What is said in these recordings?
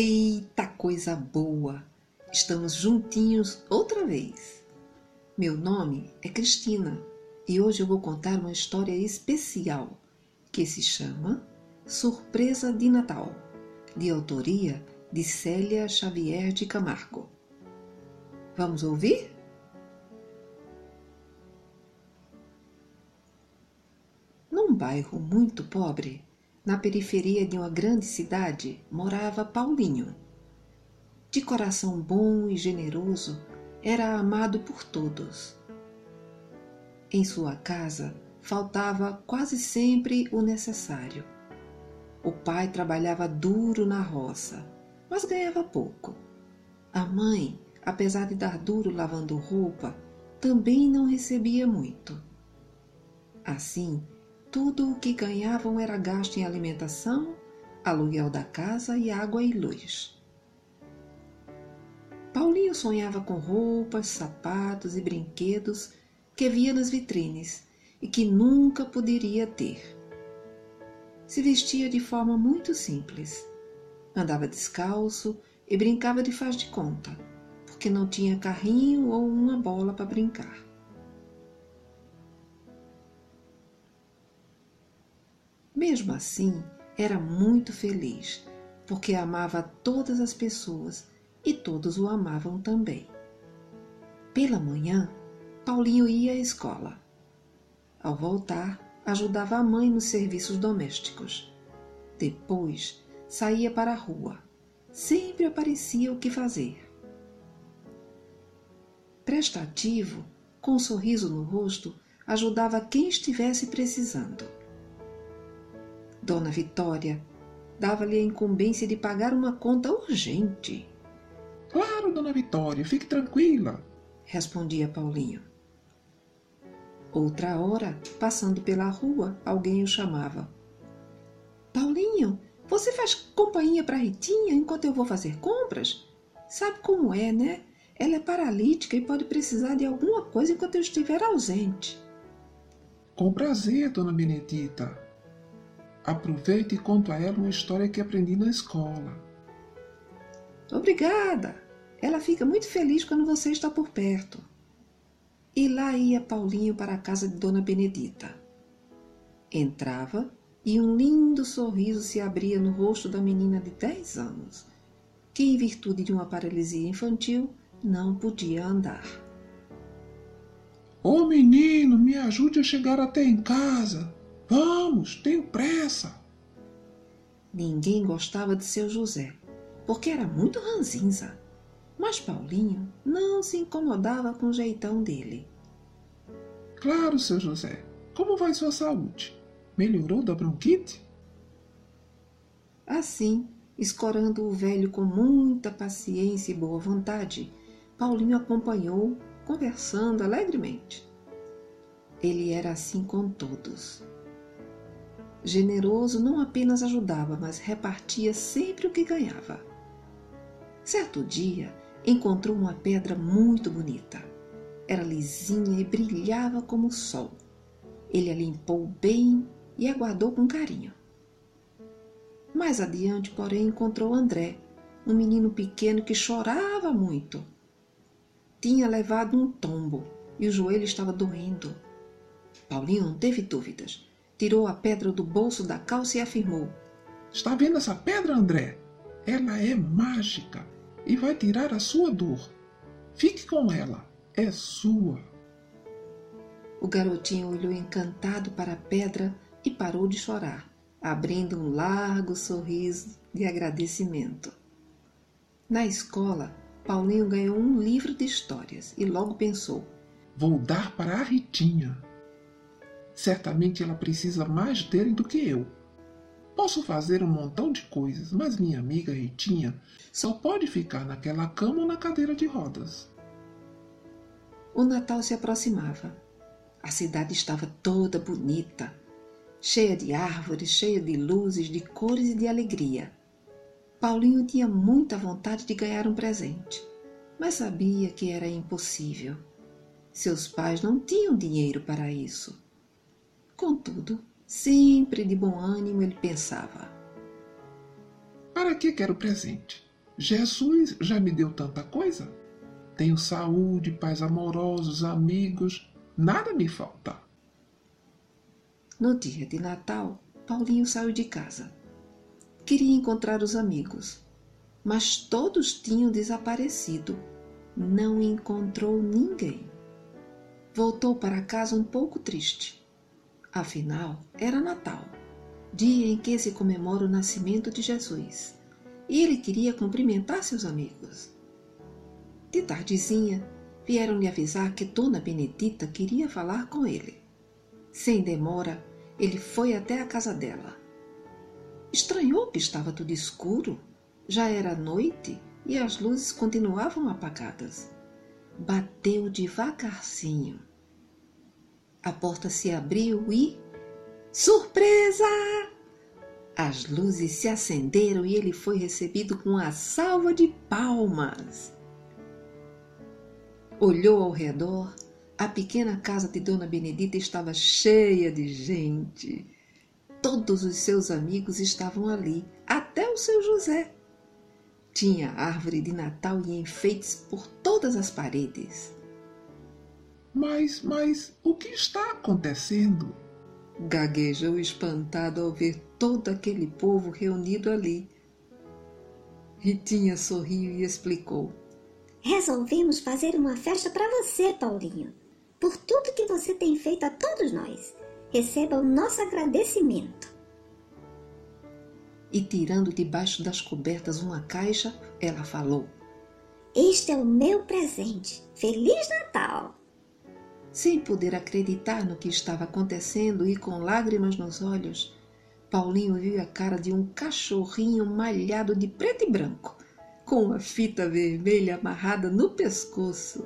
Eita coisa boa! Estamos juntinhos outra vez. Meu nome é Cristina e hoje eu vou contar uma história especial que se chama Surpresa de Natal, de autoria de Célia Xavier de Camargo. Vamos ouvir? Num bairro muito pobre, na periferia de uma grande cidade, morava Paulinho. De coração bom e generoso, era amado por todos. Em sua casa faltava quase sempre o necessário. O pai trabalhava duro na roça, mas ganhava pouco. A mãe, apesar de dar duro lavando roupa, também não recebia muito. Assim, tudo o que ganhavam era gasto em alimentação, aluguel da casa e água e luz. Paulinho sonhava com roupas, sapatos e brinquedos que via nas vitrines e que nunca poderia ter. Se vestia de forma muito simples. Andava descalço e brincava de faz de conta, porque não tinha carrinho ou uma bola para brincar. Mesmo assim, era muito feliz, porque amava todas as pessoas e todos o amavam também. Pela manhã, Paulinho ia à escola. Ao voltar, ajudava a mãe nos serviços domésticos. Depois, saía para a rua. Sempre aparecia o que fazer. Prestativo, com um sorriso no rosto, ajudava quem estivesse precisando. Dona Vitória dava-lhe a incumbência de pagar uma conta urgente. Claro, Dona Vitória, fique tranquila, respondia Paulinho. Outra hora, passando pela rua, alguém o chamava. Paulinho, você faz companhia para Ritinha enquanto eu vou fazer compras? Sabe como é, né? Ela é paralítica e pode precisar de alguma coisa enquanto eu estiver ausente. Com prazer, Dona Benedita, Aproveite e conto a ela uma história que aprendi na escola. Obrigada! Ela fica muito feliz quando você está por perto. E lá ia Paulinho para a casa de Dona Benedita. Entrava e um lindo sorriso se abria no rosto da menina de dez anos, que, em virtude de uma paralisia infantil, não podia andar. Ô oh, menino, me ajude a chegar até em casa. Vamos, tenho pressa. Ninguém gostava de seu José, porque era muito ranzinza. Mas Paulinho não se incomodava com o jeitão dele. Claro, seu José. Como vai sua saúde? Melhorou da bronquite? Assim, escorando o velho com muita paciência e boa vontade, Paulinho acompanhou, conversando alegremente. Ele era assim com todos. Generoso não apenas ajudava, mas repartia sempre o que ganhava. Certo dia, encontrou uma pedra muito bonita. Era lisinha e brilhava como o sol. Ele a limpou bem e a guardou com carinho. Mais adiante, porém, encontrou André, um menino pequeno que chorava muito. Tinha levado um tombo e o joelho estava doendo. Paulinho não teve dúvidas tirou a pedra do bolso da calça e afirmou: Está vendo essa pedra, André? Ela é mágica e vai tirar a sua dor. Fique com ela, é sua. O garotinho olhou encantado para a pedra e parou de chorar, abrindo um largo sorriso de agradecimento. Na escola, Paulinho ganhou um livro de histórias e logo pensou: Vou dar para a Ritinha. Certamente ela precisa mais dele do que eu. Posso fazer um montão de coisas, mas minha amiga Ritinha só pode ficar naquela cama ou na cadeira de rodas. O Natal se aproximava. A cidade estava toda bonita, cheia de árvores, cheia de luzes, de cores e de alegria. Paulinho tinha muita vontade de ganhar um presente, mas sabia que era impossível. Seus pais não tinham dinheiro para isso. Contudo, sempre de bom ânimo, ele pensava: Para que quero presente? Jesus já me deu tanta coisa. Tenho saúde, pais amorosos, amigos, nada me falta. No dia de Natal, Paulinho saiu de casa. Queria encontrar os amigos, mas todos tinham desaparecido. Não encontrou ninguém. Voltou para casa um pouco triste. Afinal, era Natal, dia em que se comemora o nascimento de Jesus, e ele queria cumprimentar seus amigos. De tardezinha, vieram lhe avisar que Dona Benedita queria falar com ele. Sem demora, ele foi até a casa dela. Estranhou que estava tudo escuro. Já era noite e as luzes continuavam apagadas. Bateu devagarzinho. A porta se abriu e. Surpresa! As luzes se acenderam e ele foi recebido com uma salva de palmas. Olhou ao redor. A pequena casa de Dona Benedita estava cheia de gente. Todos os seus amigos estavam ali, até o seu José. Tinha árvore de Natal e enfeites por todas as paredes. Mas, mas, o que está acontecendo? Gaguejou espantado ao ver todo aquele povo reunido ali. Ritinha sorriu e explicou. Resolvemos fazer uma festa para você, Paulinho, por tudo que você tem feito a todos nós. Receba o nosso agradecimento. E tirando debaixo das cobertas uma caixa, ela falou: Este é o meu presente. Feliz Natal! Sem poder acreditar no que estava acontecendo e com lágrimas nos olhos, Paulinho viu a cara de um cachorrinho malhado de preto e branco com uma fita vermelha amarrada no pescoço.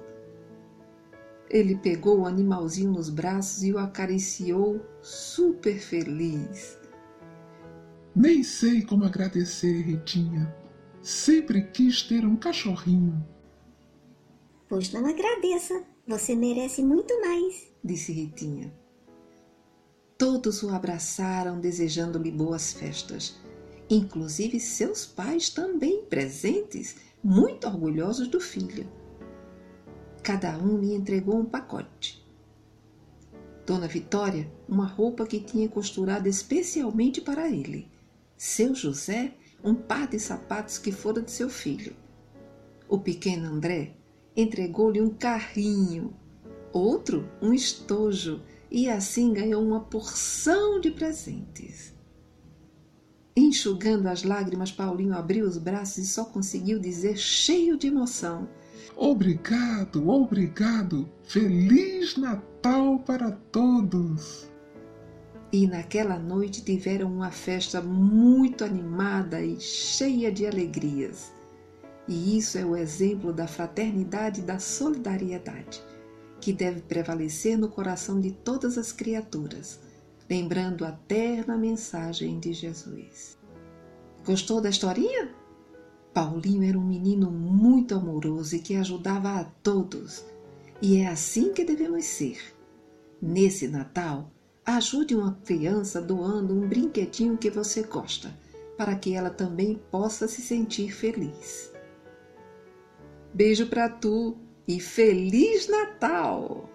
Ele pegou o animalzinho nos braços e o acariciou, super feliz. Nem sei como agradecer, Ritinha. Sempre quis ter um cachorrinho. Pois não agradeça, você merece muito mais, disse Ritinha. Todos o abraçaram, desejando-lhe boas festas inclusive seus pais também presentes, muito orgulhosos do filho. Cada um lhe entregou um pacote. Dona Vitória, uma roupa que tinha costurado especialmente para ele. Seu José, um par de sapatos que fora de seu filho. O pequeno André entregou-lhe um carrinho, outro um estojo, e assim ganhou uma porção de presentes. Enxugando as lágrimas, Paulinho abriu os braços e só conseguiu dizer, cheio de emoção: Obrigado, obrigado! Feliz Natal para todos! E naquela noite tiveram uma festa muito animada e cheia de alegrias. E isso é o exemplo da fraternidade e da solidariedade, que deve prevalecer no coração de todas as criaturas lembrando a terna mensagem de Jesus. Gostou da historinha? Paulinho era um menino muito amoroso e que ajudava a todos. E é assim que devemos ser. Nesse Natal, ajude uma criança doando um brinquedinho que você gosta, para que ela também possa se sentir feliz. Beijo para tu e Feliz Natal!